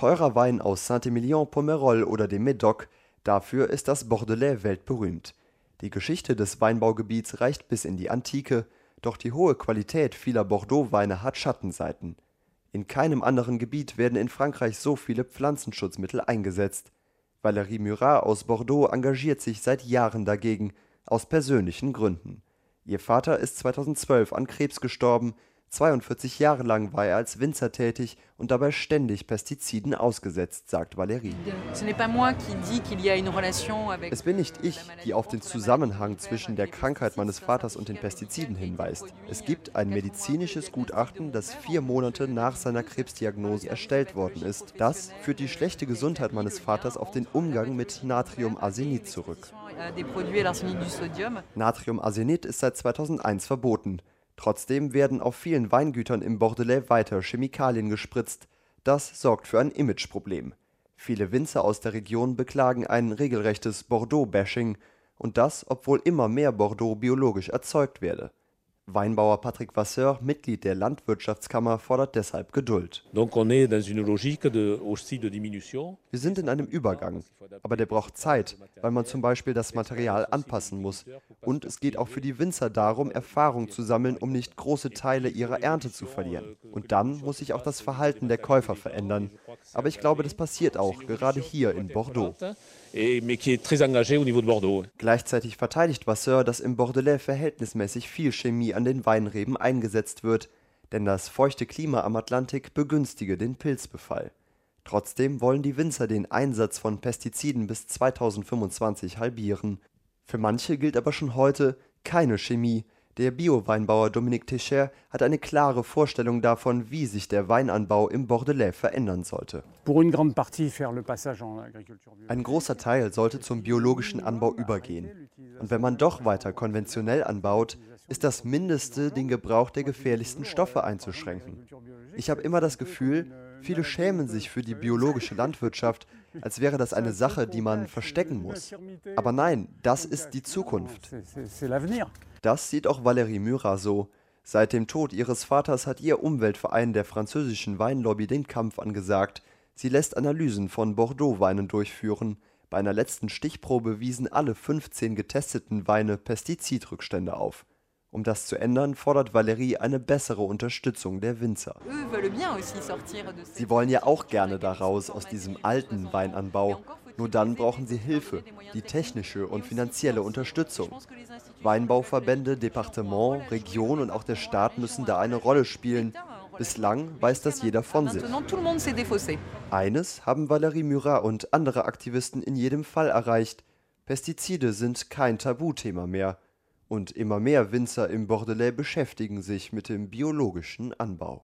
Teurer Wein aus Saint-Émilion-Pomerol oder dem Médoc, dafür ist das Bordelais weltberühmt. Die Geschichte des Weinbaugebiets reicht bis in die Antike, doch die hohe Qualität vieler Bordeauxweine hat Schattenseiten. In keinem anderen Gebiet werden in Frankreich so viele Pflanzenschutzmittel eingesetzt. Valérie Murat aus Bordeaux engagiert sich seit Jahren dagegen, aus persönlichen Gründen. Ihr Vater ist 2012 an Krebs gestorben 42 Jahre lang war er als Winzer tätig und dabei ständig Pestiziden ausgesetzt, sagt Valérie. Es bin nicht ich, die auf den Zusammenhang zwischen der Krankheit meines Vaters und den Pestiziden hinweist. Es gibt ein medizinisches Gutachten, das vier Monate nach seiner Krebsdiagnose erstellt worden ist. Das führt die schlechte Gesundheit meines Vaters auf den Umgang mit Natriumarsenid zurück. Natriumarsenid ist seit 2001 verboten. Trotzdem werden auf vielen Weingütern im Bordelais weiter Chemikalien gespritzt. Das sorgt für ein Imageproblem. Viele Winzer aus der Region beklagen ein regelrechtes Bordeaux-Bashing, und das, obwohl immer mehr Bordeaux biologisch erzeugt werde Weinbauer Patrick Vasseur, Mitglied der Landwirtschaftskammer, fordert deshalb Geduld. Wir sind in einem Übergang, aber der braucht Zeit, weil man zum Beispiel das Material anpassen muss. Und es geht auch für die Winzer darum, Erfahrung zu sammeln, um nicht große Teile ihrer Ernte zu verlieren. Und dann muss sich auch das Verhalten der Käufer verändern. Aber ich glaube, das passiert auch, gerade hier in Bordeaux. Gleichzeitig verteidigt Vasseur, dass im Bordelais verhältnismäßig viel Chemie an den Weinreben eingesetzt wird, denn das feuchte Klima am Atlantik begünstige den Pilzbefall. Trotzdem wollen die Winzer den Einsatz von Pestiziden bis 2025 halbieren. Für manche gilt aber schon heute keine Chemie, der Bio-Weinbauer Dominique Técher hat eine klare Vorstellung davon, wie sich der Weinanbau im Bordelais verändern sollte. Ein großer Teil sollte zum biologischen Anbau übergehen. Und wenn man doch weiter konventionell anbaut, ist das Mindeste, den Gebrauch der gefährlichsten Stoffe einzuschränken. Ich habe immer das Gefühl, viele schämen sich für die biologische Landwirtschaft, als wäre das eine Sache, die man verstecken muss. Aber nein, das ist die Zukunft. Das sieht auch Valérie Murat so. Seit dem Tod ihres Vaters hat ihr Umweltverein der französischen Weinlobby den Kampf angesagt. Sie lässt Analysen von Bordeaux-Weinen durchführen. Bei einer letzten Stichprobe wiesen alle 15 getesteten Weine Pestizidrückstände auf. Um das zu ändern, fordert Valérie eine bessere Unterstützung der Winzer. Sie wollen ja auch gerne daraus aus diesem alten Weinanbau. Nur dann brauchen sie Hilfe, die technische und finanzielle Unterstützung. Weinbauverbände, Departement, Region und auch der Staat müssen da eine Rolle spielen. Bislang weiß das jeder von sich. Eines haben Valérie Murat und andere Aktivisten in jedem Fall erreicht. Pestizide sind kein Tabuthema mehr. Und immer mehr Winzer im Bordelais beschäftigen sich mit dem biologischen Anbau.